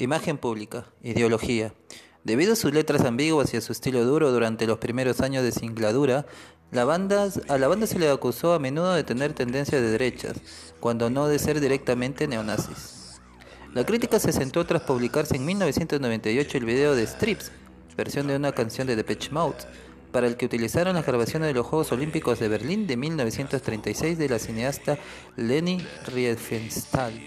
Imagen pública, ideología. Debido a sus letras ambiguas y a su estilo duro durante los primeros años de singladura, la banda, a la banda se le acusó a menudo de tener tendencias de derechas, cuando no de ser directamente neonazis. La crítica se sentó tras publicarse en 1998 el video de Strips, versión de una canción de Depeche Mode, para el que utilizaron las grabaciones de los Juegos Olímpicos de Berlín de 1936 de la cineasta Leni Riefenstahl,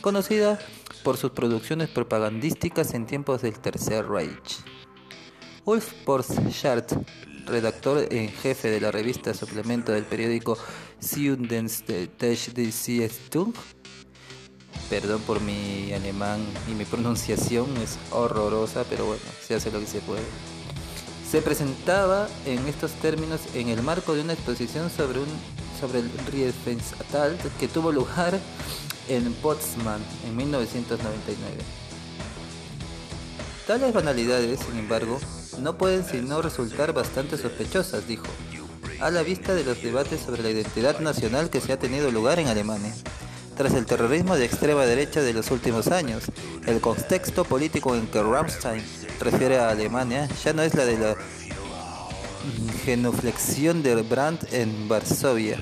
conocida por sus producciones propagandísticas en tiempos del Tercer Reich. Ulf Borchardt, redactor en jefe de la revista suplemento del periódico Süddeutsche perdón por mi alemán y mi pronunciación es horrorosa, pero bueno, se hace lo que se puede. Se presentaba en estos términos en el marco de una exposición sobre un sobre el Riefenstahl que tuvo lugar en Potsdam en 1999. Tales banalidades, sin embargo, no pueden sino resultar bastante sospechosas, dijo, a la vista de los debates sobre la identidad nacional que se ha tenido lugar en Alemania. Tras el terrorismo de extrema derecha de los últimos años, el contexto político en que Rammstein refiere a Alemania ya no es la de la genuflexión de Brandt en Varsovia,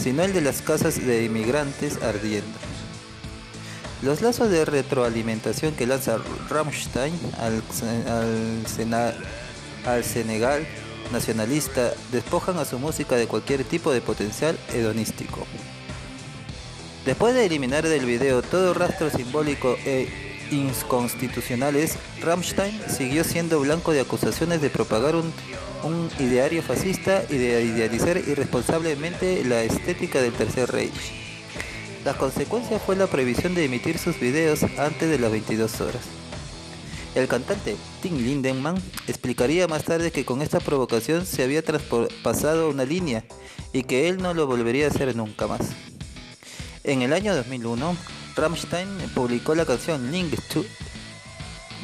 sino el de las casas de inmigrantes ardiendo. Los lazos de retroalimentación que lanza Rammstein al, al Senegal nacionalista despojan a su música de cualquier tipo de potencial hedonístico. Después de eliminar del video todo rastro simbólico e inconstitucionales, Rammstein siguió siendo blanco de acusaciones de propagar un, un ideario fascista y de idealizar irresponsablemente la estética del Tercer Reich. La consecuencia fue la prohibición de emitir sus videos antes de las 22 horas. El cantante Tim Lindemann explicaría más tarde que con esta provocación se había traspasado una línea y que él no lo volvería a hacer nunca más. En el año 2001, Rammstein publicó la canción Link, to,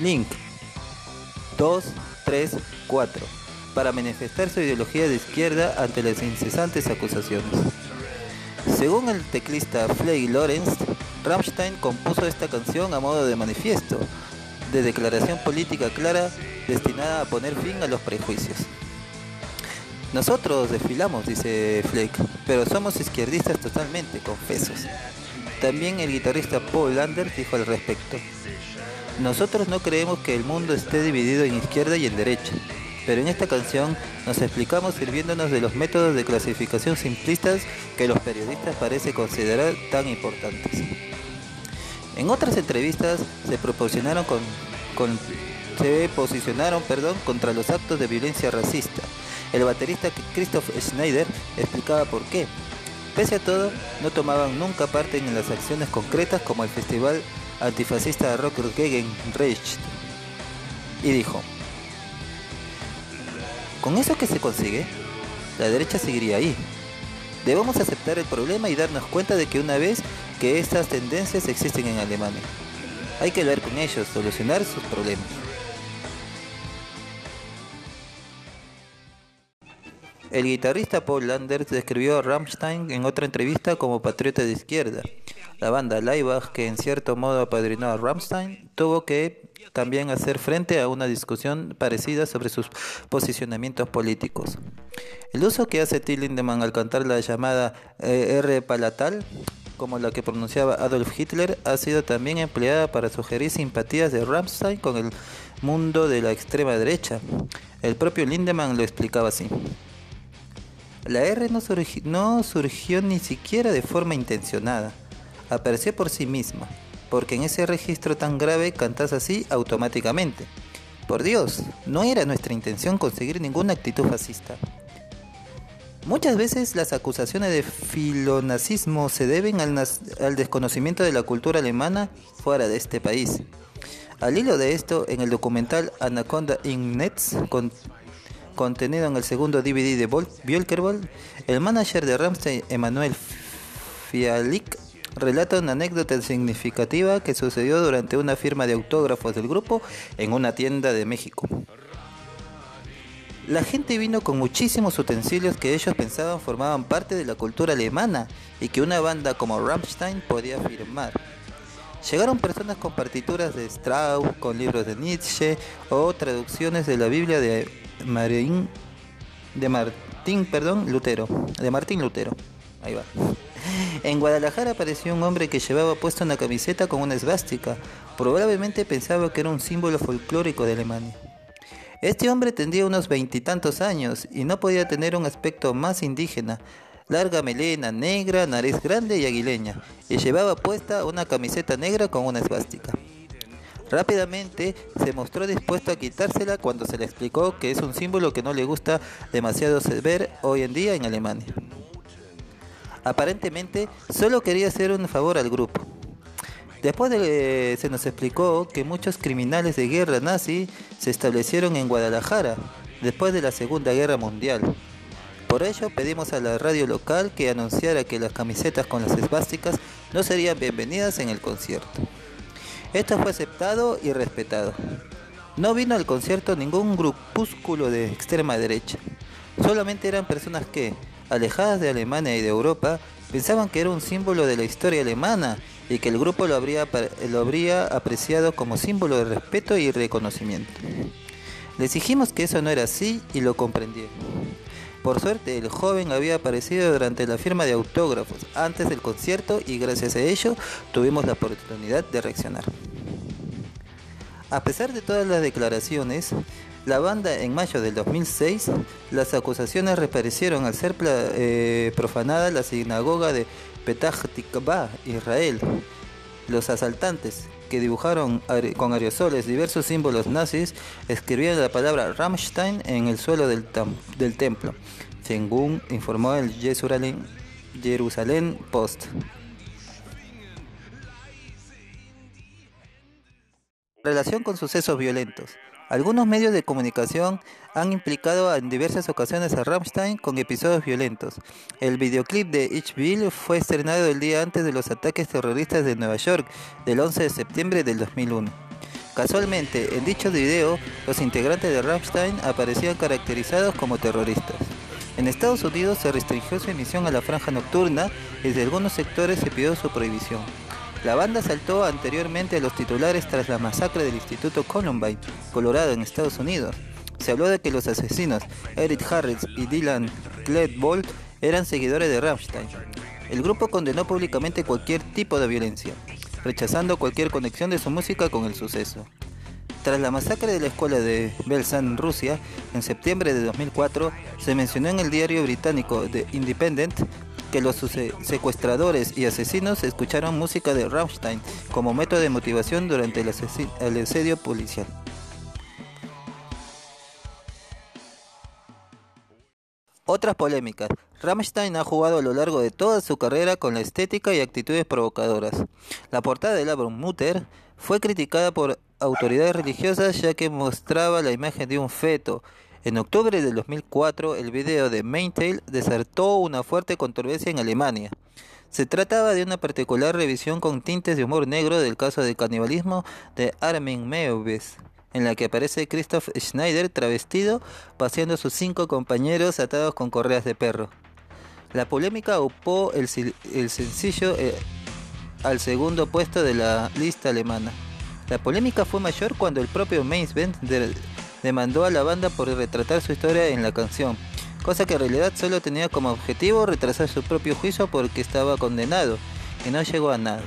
Link 2, 3, 4 para manifestar su ideología de izquierda ante las incesantes acusaciones. Según el teclista Flay Lorenz, Rammstein compuso esta canción a modo de manifiesto, de declaración política clara destinada a poner fin a los prejuicios. Nosotros desfilamos, dice Flake, pero somos izquierdistas totalmente, confesos. También el guitarrista Paul Lander dijo al respecto. Nosotros no creemos que el mundo esté dividido en izquierda y en derecha pero en esta canción nos explicamos sirviéndonos de los métodos de clasificación simplistas que los periodistas parecen considerar tan importantes. En otras entrevistas se posicionaron contra los actos de violencia racista. El baterista Christoph Schneider explicaba por qué. Pese a todo, no tomaban nunca parte en las acciones concretas como el festival antifascista Rock Gegen Recht. Y dijo, con eso que se consigue, la derecha seguiría ahí. Debemos aceptar el problema y darnos cuenta de que una vez que estas tendencias existen en Alemania, hay que hablar con ellos, solucionar sus problemas. El guitarrista Paul Landers describió a Rammstein en otra entrevista como patriota de izquierda. La banda Leibach, que en cierto modo apadrinó a Rammstein, tuvo que también hacer frente a una discusión parecida sobre sus posicionamientos políticos. El uso que hace Till Lindemann al cantar la llamada eh, R palatal, como la que pronunciaba Adolf Hitler, ha sido también empleada para sugerir simpatías de Rammstein con el mundo de la extrema derecha. El propio Lindemann lo explicaba así. La R no surgió ni siquiera de forma intencionada, apareció por sí misma porque en ese registro tan grave cantas así automáticamente. Por Dios, no era nuestra intención conseguir ninguna actitud fascista. Muchas veces las acusaciones de filonazismo se deben al, desconocimiento de la cultura alemana fuera de este país. Al hilo de esto, en el documental Anaconda in Nets, contenido en el segundo DVD de Björkerball, el manager de Ramstein, Emanuel Fialik, relata una anécdota significativa que sucedió durante una firma de autógrafos del grupo en una tienda de México. La gente vino con muchísimos utensilios que ellos pensaban formaban parte de la cultura alemana y que una banda como Rammstein podía firmar. Llegaron personas con partituras de Strauss, con libros de Nietzsche o traducciones de la Biblia de Marín, de Martín, perdón, Lutero, de Martín Lutero. Ahí va. En Guadalajara apareció un hombre que llevaba puesta una camiseta con una esvástica. Probablemente pensaba que era un símbolo folclórico de Alemania. Este hombre tendría unos veintitantos años y no podía tener un aspecto más indígena. Larga melena negra, nariz grande y aguileña, y llevaba puesta una camiseta negra con una esvástica. Rápidamente se mostró dispuesto a quitársela cuando se le explicó que es un símbolo que no le gusta demasiado ver hoy en día en Alemania. Aparentemente solo quería hacer un favor al grupo. Después de, se nos explicó que muchos criminales de guerra nazi se establecieron en Guadalajara después de la Segunda Guerra Mundial. Por ello pedimos a la radio local que anunciara que las camisetas con las esvásticas no serían bienvenidas en el concierto. Esto fue aceptado y respetado. No vino al concierto ningún grupúsculo de extrema derecha. Solamente eran personas que, alejadas de Alemania y de Europa, pensaban que era un símbolo de la historia alemana y que el grupo lo habría, lo habría apreciado como símbolo de respeto y reconocimiento. Les dijimos que eso no era así y lo comprendieron. Por suerte, el joven había aparecido durante la firma de autógrafos antes del concierto y gracias a ello tuvimos la oportunidad de reaccionar. A pesar de todas las declaraciones, la banda en mayo del 2006, las acusaciones reaparecieron al ser eh, profanada la sinagoga de Petah Tikva, Israel. Los asaltantes, que dibujaron con aerosoles diversos símbolos nazis, escribieron la palabra Rammstein en el suelo del, templo, según informó el Jerusalem Post. Relación con sucesos violentos. Algunos medios de comunicación han implicado en diversas ocasiones a Rammstein con episodios violentos. El videoclip de Bill fue estrenado el día antes de los ataques terroristas de Nueva York, del 11 de septiembre del 2001. Casualmente, en dicho video, los integrantes de Rammstein aparecían caracterizados como terroristas. En Estados Unidos se restringió su emisión a la franja nocturna y desde algunos sectores se pidió su prohibición. La banda saltó anteriormente a los titulares tras la masacre del Instituto Columbine, Colorado, en Estados Unidos. Se habló de que los asesinos Eric Harris y Dylan Klebold eran seguidores de Rammstein. El grupo condenó públicamente cualquier tipo de violencia, rechazando cualquier conexión de su música con el suceso. Tras la masacre de la escuela de Belsan, Rusia, en septiembre de 2004, se mencionó en el diario británico The Independent que los secuestradores y asesinos escucharon música de Rammstein como método de motivación durante el, el asedio policial. Otras polémicas. Rammstein ha jugado a lo largo de toda su carrera con la estética y actitudes provocadoras. La portada del álbum Mutter fue criticada por autoridades religiosas ya que mostraba la imagen de un feto en octubre del 2004, el video de Maintail desartó una fuerte controversia en Alemania. Se trataba de una particular revisión con tintes de humor negro del caso de canibalismo de Armin Meubes, en la que aparece Christoph Schneider travestido paseando a sus cinco compañeros atados con correas de perro. La polémica upó el, sencillo eh, al segundo puesto de la lista alemana. La polémica fue mayor cuando el propio Mainz-Band demandó a la banda por retratar su historia en la canción, cosa que en realidad solo tenía como objetivo retrasar su propio juicio porque estaba condenado y no llegó a nada.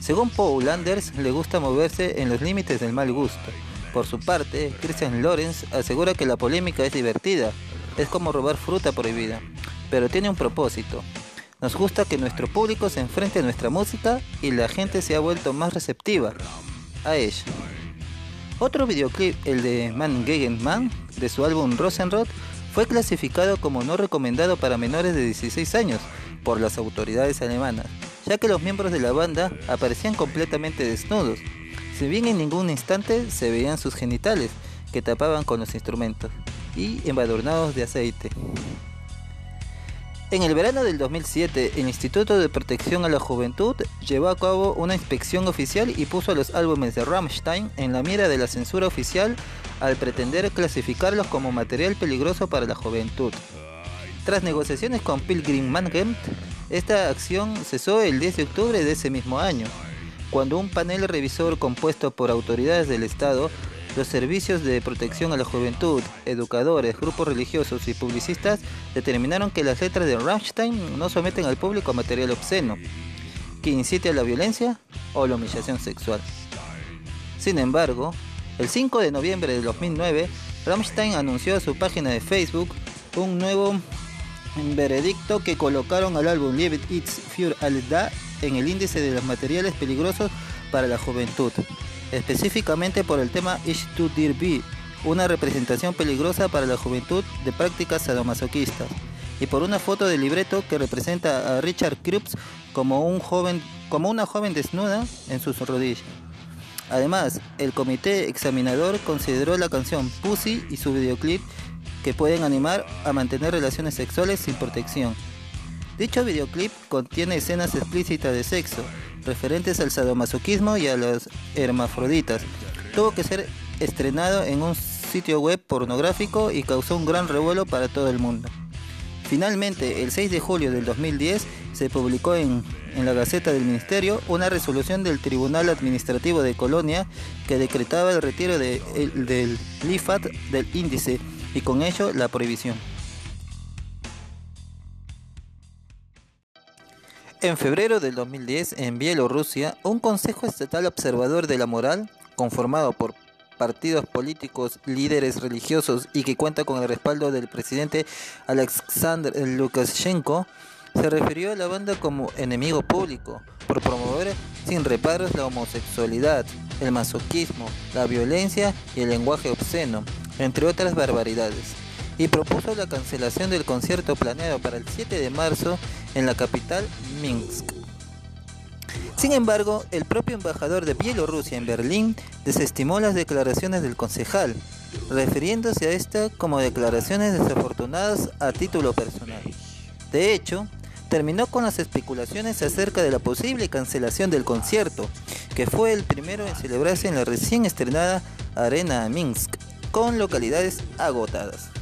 Según Paul Anders, le gusta moverse en los límites del mal gusto. Por su parte, Christian Lorenz asegura que la polémica es divertida, es como robar fruta prohibida, pero tiene un propósito. Nos gusta que nuestro público se enfrente a nuestra música y la gente se ha vuelto más receptiva a ella. Otro videoclip, el de Man Gegen Man, de su álbum Rosenrod, fue clasificado como no recomendado para menores de 16 años por las autoridades alemanas, ya que los miembros de la banda aparecían completamente desnudos, si bien en ningún instante se veían sus genitales, que tapaban con los instrumentos, y embadurnados de aceite. En el verano del 2007, el Instituto de Protección a la Juventud llevó a cabo una inspección oficial y puso los álbumes de Rammstein en la mira de la censura oficial al pretender clasificarlos como material peligroso para la juventud. Tras negociaciones con Pilgrim Management, esta acción cesó el 10 de octubre de ese mismo año. cuando un panel revisor compuesto por autoridades del Estado, los servicios de protección a la juventud, educadores, grupos religiosos y publicistas determinaron que las letras de Rammstein no someten al público a material obsceno, que incite a la violencia o la humillación sexual. Sin embargo, el 5 de noviembre de 2009, Rammstein anunció a su página de Facebook un nuevo veredicto que colocaron al álbum Live It's Für Alle Da en el índice de los materiales peligrosos para la juventud, específicamente por el tema Ich to Dir Be, una representación peligrosa para la juventud de prácticas sadomasoquistas, y por una foto de libreto que representa a Richard Krupps como, un joven, como una joven desnuda en sus rodillas. Además, el comité examinador consideró la canción Pussy y su videoclip que pueden animar a mantener relaciones sexuales sin protección. Dicho videoclip contiene escenas explícitas de sexo, referentes al sadomasoquismo y a los hermafroditas. Tuvo que ser estrenado en un sitio web pornográfico y causó un gran revuelo para todo el mundo. Finalmente, el 6 de julio del 2010 se publicó en, la Gaceta del Ministerio una resolución del Tribunal Administrativo de Colonia que decretaba el retiro del LIFAT del índice y con ello la prohibición. En febrero del 2010, en Bielorrusia, un Consejo Estatal Observador de la Moral, conformado por partidos políticos, líderes religiosos y que cuenta con el respaldo del presidente Alexander Lukashenko, se refirió a la banda como enemigo público por promover sin reparos la homosexualidad, el masoquismo, la violencia y el lenguaje obsceno, entre otras barbaridades, y propuso la cancelación del concierto planeado para el 7 de marzo en la capital Minsk. Sin embargo, el propio embajador de Bielorrusia en Berlín desestimó las declaraciones del concejal, refiriéndose a esta como declaraciones desafortunadas a título personal. De hecho, terminó con las especulaciones acerca de la posible cancelación del concierto, que fue el primero en celebrarse en la recién estrenada Arena Minsk, con localidades agotadas.